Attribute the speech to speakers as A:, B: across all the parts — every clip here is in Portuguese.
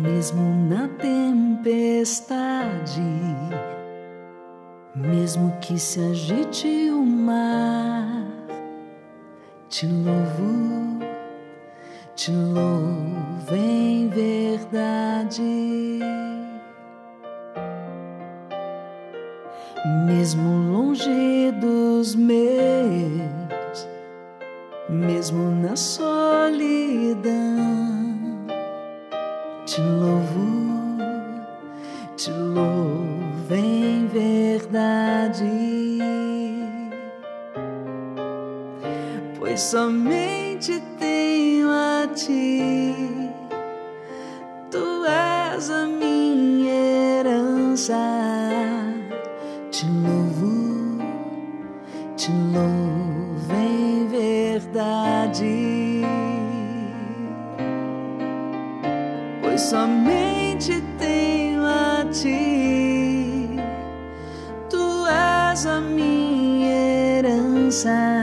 A: mesmo na tempestade, mesmo que se agite o mar, te louvo, te louvo em verdade. Mesmo longe dos meus, mesmo na solidão somente tenho a ti, tu és a minha herança. Te louvo, te louvo em verdade. somente tenho a ti. Tu és a minha herança.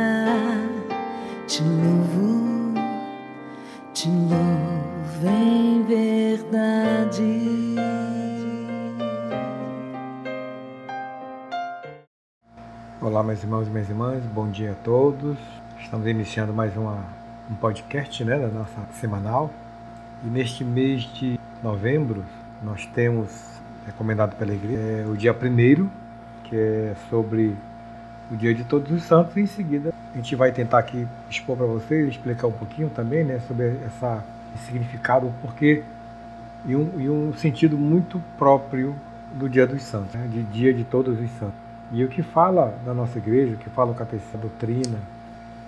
B: Meus irmãos e minhas irmãs, bom dia a todos. Estamos iniciando mais uma, um podcast né, da nossa semanal. E neste mês de novembro, nós temos recomendado pela igreja é, o dia primeiro, que é sobre o dia de todos os santos, e em seguida a gente vai tentar aqui expor para vocês, explicar um pouquinho também né, sobre essa, esse significado, o porquê e um, e um sentido muito próprio do dia dos santos, né, de dia de todos os santos. E o que fala da nossa igreja, o que fala o catecismo, a doutrina,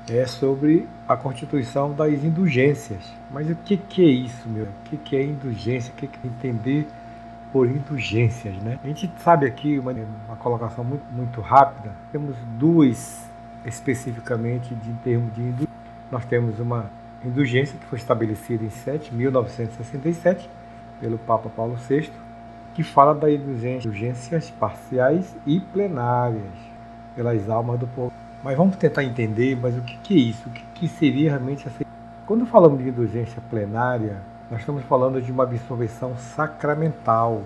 B: é sobre a constituição das indulgências. Mas o que, que é isso, meu? O que, que é indulgência? O que, que é entender por indulgências, né? A gente sabe aqui uma, uma colocação muito, muito rápida. Temos duas especificamente de, em termos de indulgência. Nós temos uma indulgência que foi estabelecida em 7, 1967 pelo Papa Paulo VI, que fala da indulgências parciais e plenárias pelas almas do povo mas vamos tentar entender, mas o que, é isso? O que, que seria realmente essa... Quando falamos de indulgência plenária, nós estamos falando de uma absolvição sacramental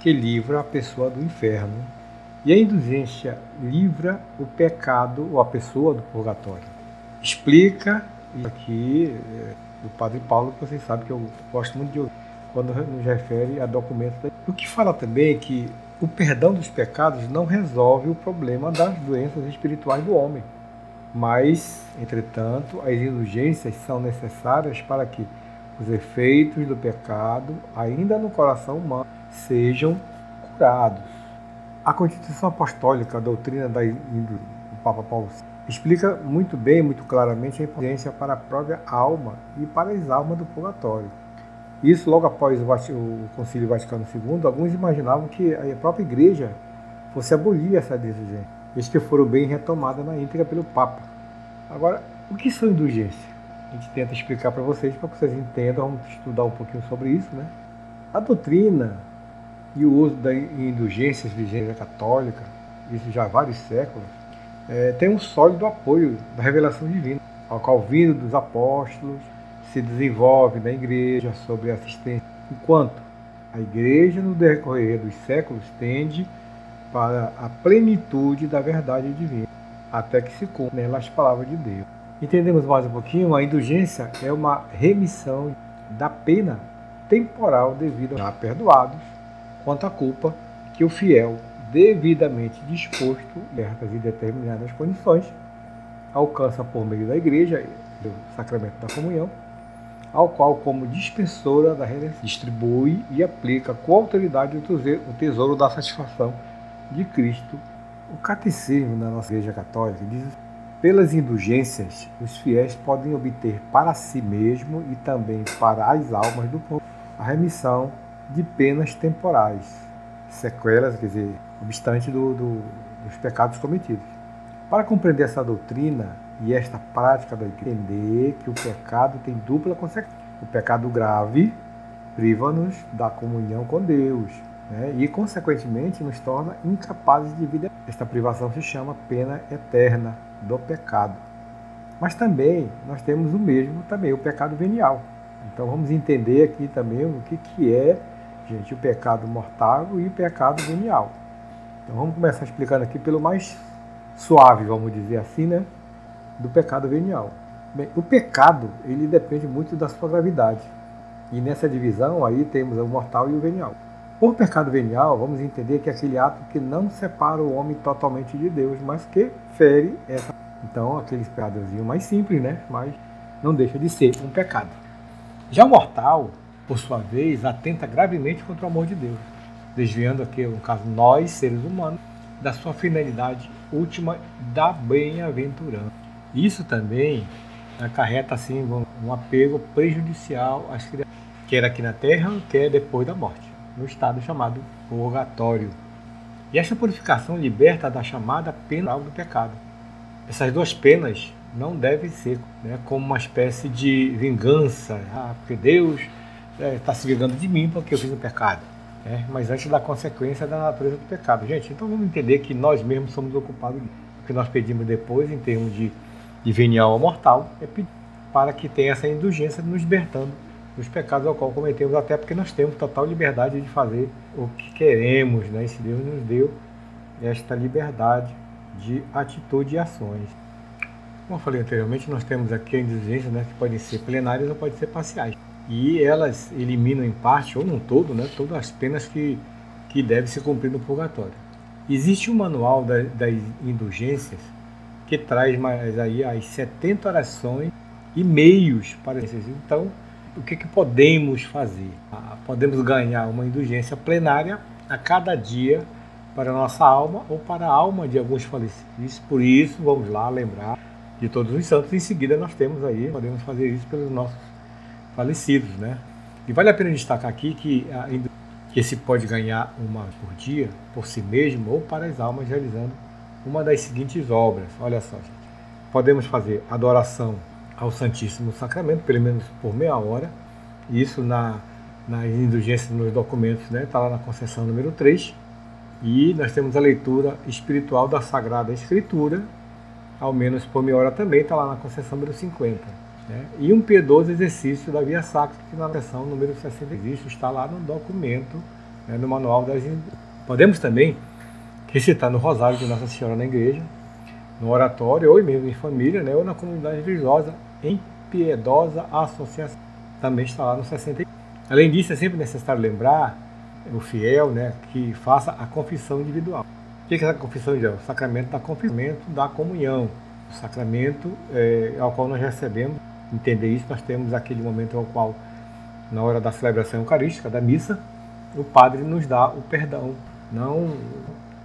B: que livra a pessoa do inferno. E a indulgência livra o pecado ou a pessoa do purgatório. Explica, aqui é, do Padre Paulo, que vocês sabem que eu gosto muito de ouvir, quando nos refere a documentos. O que fala também é que o perdão dos pecados não resolve o problema das doenças espirituais do homem. Mas, entretanto, as indulgências são necessárias para que os efeitos do pecado, ainda no coração humano, sejam curados. A Constituição Apostólica, a doutrina da, do Papa Paulo VI, explica muito bem, muito claramente a importância para a própria alma e para as almas do purgatório. Isso logo após o Concílio Vaticano II, alguns imaginavam que a própria Igreja fosse abolir essa indulgência, visto que foram bem retomadas na íntegra pelo Papa. Agora, o que são indulgências? A gente tenta explicar para vocês, para que vocês entendam, vamos estudar um pouquinho sobre isso. Né? A doutrina e o uso da indulgências Igreja Católica, isso já há vários séculos, é, tem um sólido apoio da revelação divina, ao qual vindo dos apóstolos, se desenvolve na igreja sobre assistência, enquanto a igreja, no decorrer dos séculos, tende para a plenitude da verdade divina, até que se cumpram nela as palavras de Deus. Entendemos mais um pouquinho? A indulgência é uma remissão da pena temporal devido a perdoados quanto à culpa que o fiel, devidamente disposto, certas e determinadas condições, alcança por meio da igreja, do sacramento da comunhão, ao qual, como dispensora da redenção, distribui e aplica com autoridade o tesouro da satisfação de Cristo. O catecismo da nossa Igreja Católica diz pelas indulgências, os fiéis podem obter para si mesmo e também para as almas do povo a remissão de penas temporais, sequelas, quer dizer, obstante do, do, dos pecados cometidos. Para compreender essa doutrina, e esta prática vai entender que o pecado tem dupla consequência. O pecado grave priva-nos da comunhão com Deus né? e, consequentemente, nos torna incapazes de vida. Esta privação se chama pena eterna do pecado. Mas também nós temos o mesmo, também o pecado venial, Então vamos entender aqui também o que, que é, gente, o pecado mortal e o pecado venial. Então vamos começar explicando aqui pelo mais suave, vamos dizer assim, né? Do pecado venial. Bem, o pecado, ele depende muito da sua gravidade. E nessa divisão aí temos o mortal e o venial. Por pecado venial, vamos entender que é aquele ato que não separa o homem totalmente de Deus, mas que fere essa. Então, aquele pecadozinho mais simples, né? Mas não deixa de ser um pecado. Já o mortal, por sua vez, atenta gravemente contra o amor de Deus, desviando aqui, no caso, nós, seres humanos, da sua finalidade última da bem-aventurança. Isso também acarreta assim um apego prejudicial às criaturas, quer aqui na Terra, quer depois da morte, no estado chamado purgatório. E esta purificação liberta da chamada pena do pecado. Essas duas penas não devem ser né, como uma espécie de vingança, ah, porque Deus está é, tá se vingando de mim porque eu fiz um pecado. Né? Mas antes da consequência da natureza do pecado. Gente, então vamos entender que nós mesmos somos ocupados. O que nós pedimos depois, em termos de de venial ao mortal, é para que tenha essa indulgência nos libertando dos pecados ao qual cometemos, até porque nós temos total liberdade de fazer o que queremos, né? Esse Deus nos deu esta liberdade de atitude e ações. Como eu falei anteriormente, nós temos aqui a indulgência, né, que podem ser plenárias ou podem ser parciais. E elas eliminam em parte, ou num todo, né, todas as penas que, que devem se cumprir no purgatório. Existe um manual da, das indulgências que traz mais aí as 70 orações e meios para esses. Então, o que, que podemos fazer? Ah, podemos ganhar uma indulgência plenária a cada dia para a nossa alma ou para a alma de alguns falecidos. Por isso, vamos lá lembrar de todos os santos. Em seguida, nós temos aí, podemos fazer isso pelos nossos falecidos, né? E vale a pena destacar aqui que, a, que se pode ganhar uma por dia, por si mesmo, ou para as almas realizando uma das seguintes obras. Olha só, gente. Podemos fazer adoração ao Santíssimo Sacramento, pelo menos por meia hora. Isso na, nas indulgências nos documentos, está né? Lá na concessão número 3. E nós temos a leitura espiritual da Sagrada Escritura, ao menos por meia hora também, está lá na concessão número 50. Né? E um piedoso exercício da Via Sacra, que na concessão número 60 existe, está lá no documento, né? no manual das Podemos também recitar no rosário de Nossa Senhora na igreja, no oratório, ou mesmo em família, né, ou na comunidade religiosa, em piedosa associação. Também está lá no 60. Além disso, é sempre necessário lembrar o fiel né, que faça a confissão individual. O que é essa confissão individual? O sacramento da confissão, da comunhão. O sacramento é, ao qual nós recebemos. Entender isso, nós temos aquele momento ao qual, na hora da celebração eucarística, da missa, o padre nos dá o perdão. Não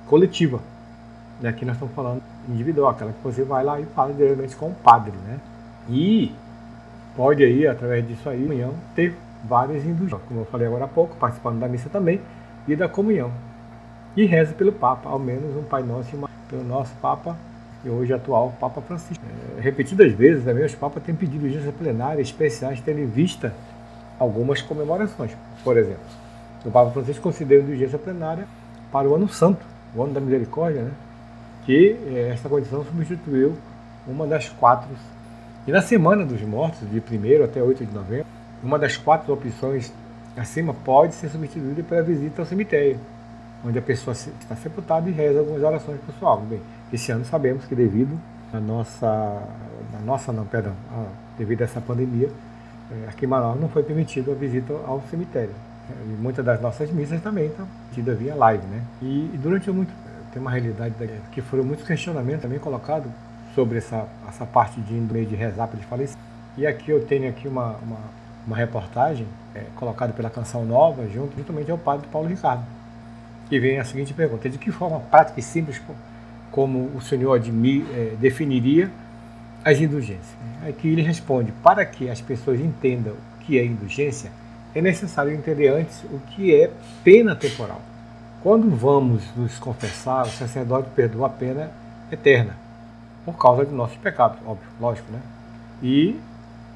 B: coletiva. E aqui nós estamos falando individual, aquela que você vai lá e fala diretamente com o padre, né? E pode aí, através disso aí, comunhão, ter várias indulgências, como eu falei agora há pouco, participando da missa também e da comunhão. E reza pelo Papa, ao menos um Pai Nosso uma, pelo nosso Papa e hoje atual Papa Francisco. É, repetidas vezes também os Papas têm pedido audiência plenária especiais tendo em vista algumas comemorações. Por exemplo, o Papa Francisco considera indulgência plenária para o Ano Santo, o ano da misericórdia, né? que é, essa condição substituiu uma das quatro. E na semana dos mortos, de 1 até 8 de novembro, uma das quatro opções acima pode ser substituída pela visita ao cemitério, onde a pessoa está sepultada e reza algumas orações para sua alma. Bem, esse ano sabemos que devido à nossa, à nossa não, perdão, a, devido a essa pandemia, é, aqui em Manaus não foi permitida a visita ao cemitério. E muitas das nossas missas também estão tidas via live, né? E, e, durante muito tem uma realidade que foram muitos questionamentos também colocados sobre essa, essa parte de indo meio de rezar para falecer. E aqui eu tenho aqui uma, uma, uma reportagem é, colocada pela Canção Nova, junto, juntamente ao padre Paulo Ricardo, que vem a seguinte pergunta: de que forma prática e simples como o senhor é, definiria as indulgências? Aqui ele responde: para que as pessoas entendam o que é indulgência, é necessário entender antes o que é pena temporal. Quando vamos nos confessar, o sacerdote perdoa a pena eterna, por causa de nossos pecados, óbvio, lógico, né? E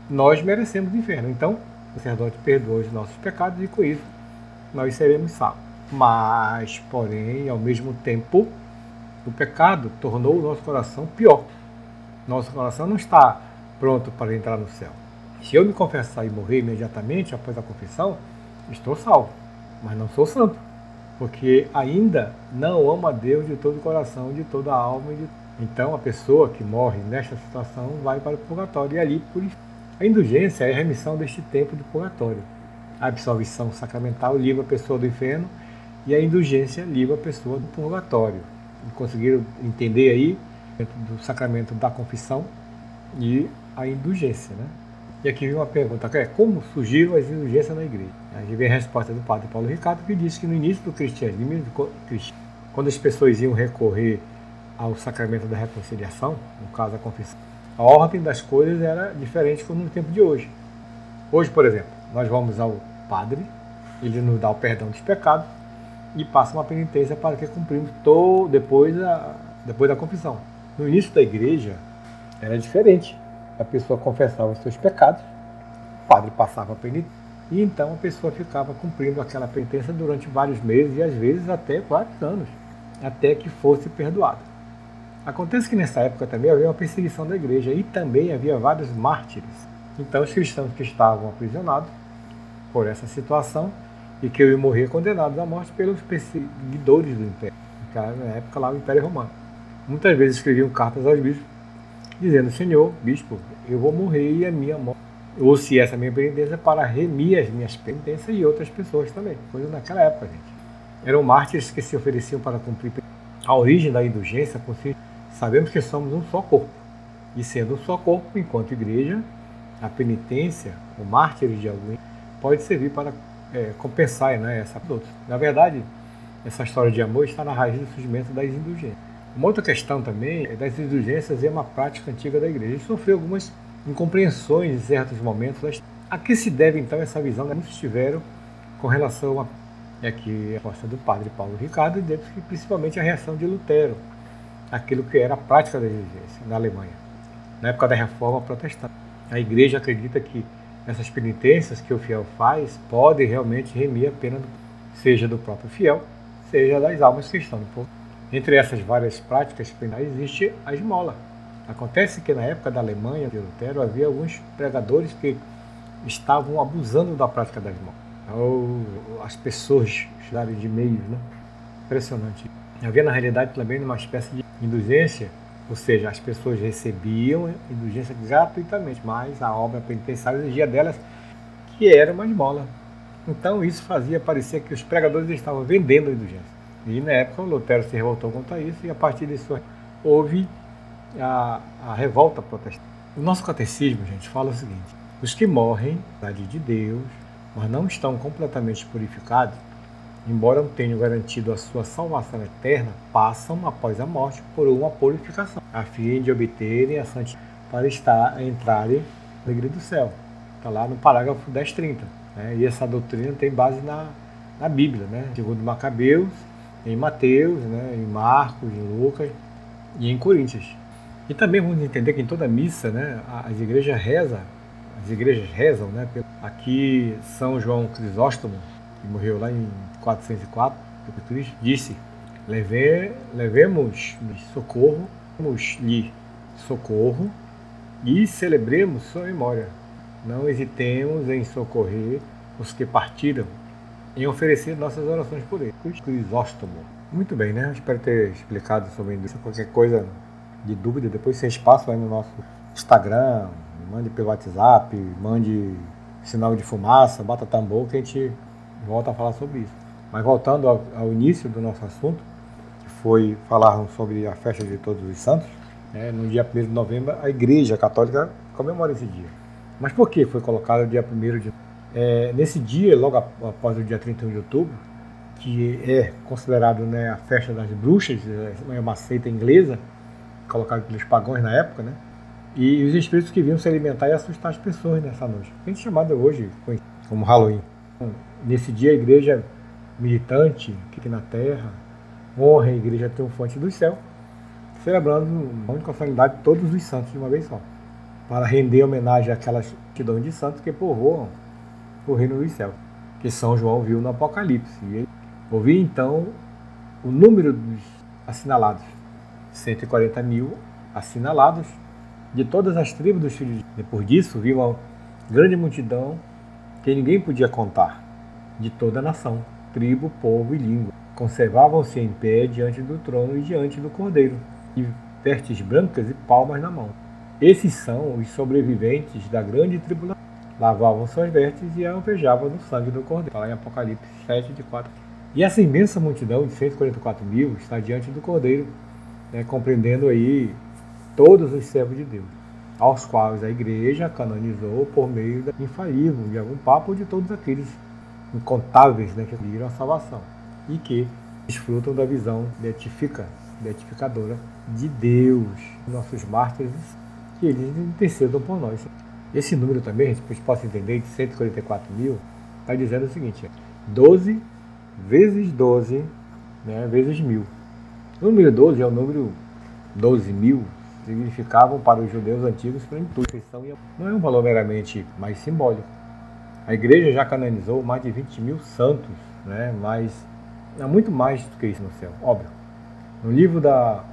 B: nós merecemos o inferno. Então, o sacerdote perdoa os nossos pecados e com isso nós seremos salvos. Mas, porém, ao mesmo tempo, o pecado tornou o nosso coração pior. Nosso coração não está pronto para entrar no céu. Se eu me confessar e morrer imediatamente após a confissão, estou salvo, mas não sou santo, porque ainda não amo a Deus de todo o coração, de toda a alma. De... Então a pessoa que morre nesta situação vai para o purgatório e ali por a indulgência é a remissão deste tempo de purgatório. A absolvição sacramental livra a pessoa do inferno e a indulgência livra a pessoa do purgatório. Conseguiram entender aí do sacramento da confissão e a indulgência, né? E aqui vem uma pergunta, é como surgiram as indulgências na igreja? Aí vem a resposta do padre Paulo Ricardo, que disse que no início do cristianismo, quando as pessoas iam recorrer ao sacramento da reconciliação, no caso a confissão, a ordem das coisas era diferente como no tempo de hoje. Hoje, por exemplo, nós vamos ao padre, ele nos dá o perdão dos pecados e passa uma penitência para que cumprimos todo, depois, da, depois da confissão. No início da igreja era diferente. A pessoa confessava os seus pecados, o padre passava a penitência e então a pessoa ficava cumprindo aquela penitência durante vários meses e às vezes até vários anos, até que fosse perdoada. Acontece que nessa época também havia uma perseguição da igreja e também havia vários mártires. Então os cristãos que estavam aprisionados por essa situação e que iam morrer condenados à morte pelos perseguidores do império, na época lá o Império Romano. Muitas vezes escreviam cartas aos bispos dizendo: Senhor, bispo, eu vou morrer e a minha morte. Ou se essa minha penitência para remir as minhas penitências e outras pessoas também. Coisa naquela época, gente. Eram mártires que se ofereciam para cumprir a origem da indulgência consiste Sabemos que somos um só corpo. E sendo um só corpo, enquanto igreja, a penitência, o mártir de alguém, pode servir para é, compensar né, essa outros. Na verdade, essa história de amor está na raiz do surgimento das indulgências. Uma outra questão também é das indulgências é uma prática antiga da igreja. sofreu algumas incompreensões em certos momentos. A que se deve então essa visão que muitos tiveram com relação a é aqui a resposta do padre Paulo Ricardo e principalmente a reação de Lutero aquilo que era a prática da exigência na Alemanha, na época da reforma protestante. A igreja acredita que essas penitências que o fiel faz podem realmente remir a pena, seja do próprio fiel, seja das almas que estão no povo. Entre essas várias práticas penais existe a esmola. Acontece que na época da Alemanha de Lutero havia alguns pregadores que estavam abusando da prática da esmola. Ou as pessoas darem de meios, né? Impressionante. Havia na realidade também uma espécie de indulgência, ou seja, as pessoas recebiam indulgência gratuitamente, mas a obra penitenciária exigia delas que era uma esmola. Então isso fazia parecer que os pregadores estavam vendendo a indulgência. E na época o Lutero se revoltou contra isso e a partir disso houve a, a revolta protestante. O nosso catecismo, gente, fala o seguinte: os que morrem, da de Deus, mas não estão completamente purificados, embora não tenham garantido a sua salvação eterna, passam após a morte por uma purificação, a fim de obterem a santidade para estar, entrarem no igreja do céu. Está lá no parágrafo 1030. Né? E essa doutrina tem base na, na Bíblia, né? segundo Macabeus, em Mateus, né? em Marcos, em Lucas e em Coríntios. E também vamos entender que em toda missa, né, as igrejas rezam, as igrejas rezam, né? Aqui São João Crisóstomo, que morreu lá em 404 Cristo, disse: Leve, levemos socorro, lhe socorro e celebremos sua memória. Não hesitemos em socorrer os que partiram, em oferecer nossas orações por ele. Crisóstomo. Muito bem, né? Espero ter explicado sobre isso. Qualquer coisa de dúvida, depois sem espaço aí no nosso Instagram, mande pelo WhatsApp, mande sinal de fumaça, bata tambor que a gente volta a falar sobre isso. Mas voltando ao, ao início do nosso assunto, que foi falar sobre a festa de Todos os Santos, né, no dia 1 de novembro, a Igreja Católica comemora esse dia. Mas por que foi colocado o dia 1 de é, Nesse dia, logo após o dia 31 de outubro, que é considerado né, a festa das bruxas, é uma seita inglesa, colocada pelos pagãos na época, né? E os espíritos que vinham se alimentar e assustar as pessoas nessa noite. A gente chamada hoje como Halloween. Nesse dia a igreja militante aqui na terra honra a igreja triunfante do céu, celebrando a única solenidade de todos os santos de uma vez só, para render homenagem àquelas multidões de santos que povoam o reino dos céus, que São João viu no Apocalipse. E ouvi então o número dos assinalados, 140 mil assinalados de todas as tribos dos filhos de Depois disso, viu grande multidão que ninguém podia contar, de toda a nação, tribo, povo e língua. Conservavam-se em pé diante do trono e diante do cordeiro, e vestes brancas e palmas na mão. Esses são os sobreviventes da grande tribulação. Lavavam suas vestes e alvejavam no sangue do cordeiro. Fala em Apocalipse 7, de 4. E essa imensa multidão de 144 mil está diante do cordeiro, né, compreendendo aí todos os servos de Deus, aos quais a igreja canonizou por meio da infalível de algum papo de todos aqueles incontáveis né, que viram a salvação e que desfrutam da visão beatifica, beatificadora de Deus, nossos mártires, que eles intercedam por nós. Esse número também, a gente pode entender, de 144 mil, está dizendo o seguinte: 12 vezes 12 né, vezes mil. O número 12 é o número 12 mil, significavam para os judeus antigos plenitude. Não é um valor meramente mais simbólico. A igreja já canonizou mais de 20 mil santos, né, mas há muito mais do que isso no céu, óbvio. No livro da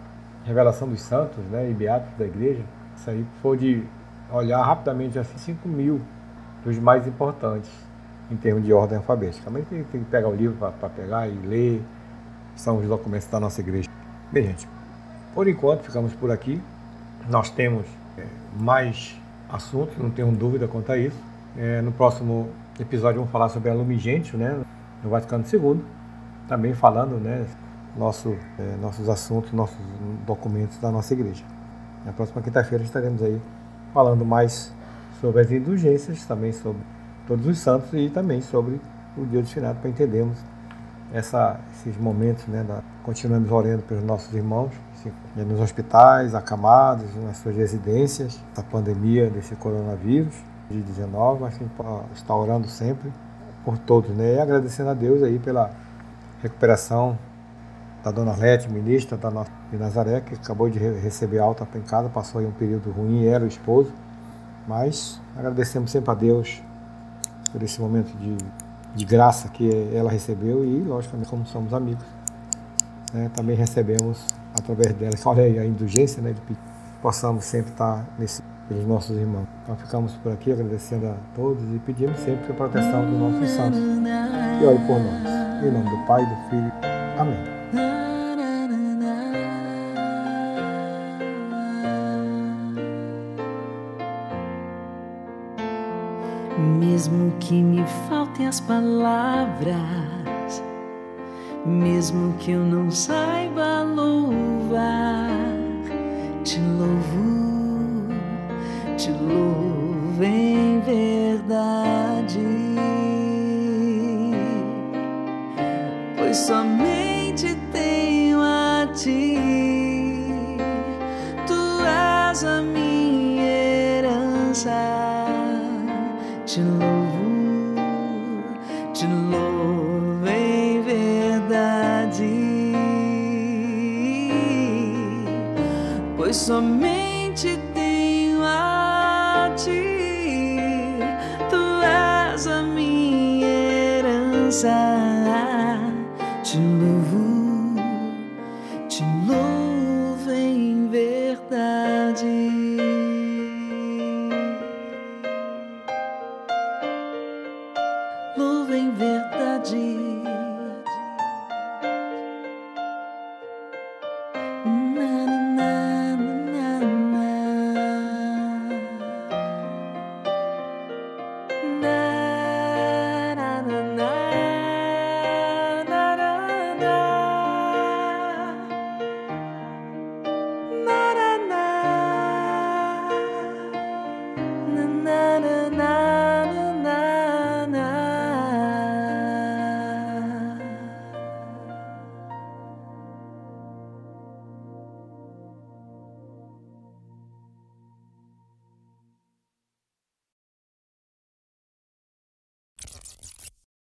B: Revelação dos Santos né, e Beatos da Igreja, isso aí foi de olhar rapidamente assim 5 mil dos mais importantes em termos de ordem alfabética. Mas tem, tem que pegar o livro para pegar e ler. São os documentos da nossa igreja. Bem, gente, por enquanto ficamos por aqui. Nós temos é, mais assuntos, não tenho dúvida quanto a isso. É, no próximo episódio vamos falar sobre a Lumigentio, né, no Vaticano II. Também falando, né, nosso, é, nossos assuntos, nossos documentos da nossa igreja. Na próxima quinta-feira estaremos aí falando mais sobre as indulgências, também sobre todos os santos e também sobre o dia do finado para entendermos essa, esses momentos, né, da, continuamos orando pelos nossos irmãos nos hospitais, acamados, nas suas residências, da pandemia desse coronavírus de 19, mas está orando sempre por todos, né, e agradecendo a Deus aí pela recuperação da Dona Lete, ministra da de Nazaré, que acabou de receber alta em casa, passou aí um período ruim, era o esposo, mas agradecemos sempre a Deus por esse momento de, de graça que ela recebeu e, logicamente, como somos amigos, né, também recebemos através dela, olha aí a indulgência, né, de que possamos sempre estar nesse, pelos nossos irmãos. Então ficamos por aqui agradecendo a todos e pedimos sempre a proteção dos nossos santos. E ore por nós. Em nome do Pai, do Filho. Amém.
A: Mesmo que me faltem as palavras, mesmo que eu não saiba louvar, te louvo, te louvo pois somente tenho a ti, tu és a minha herança,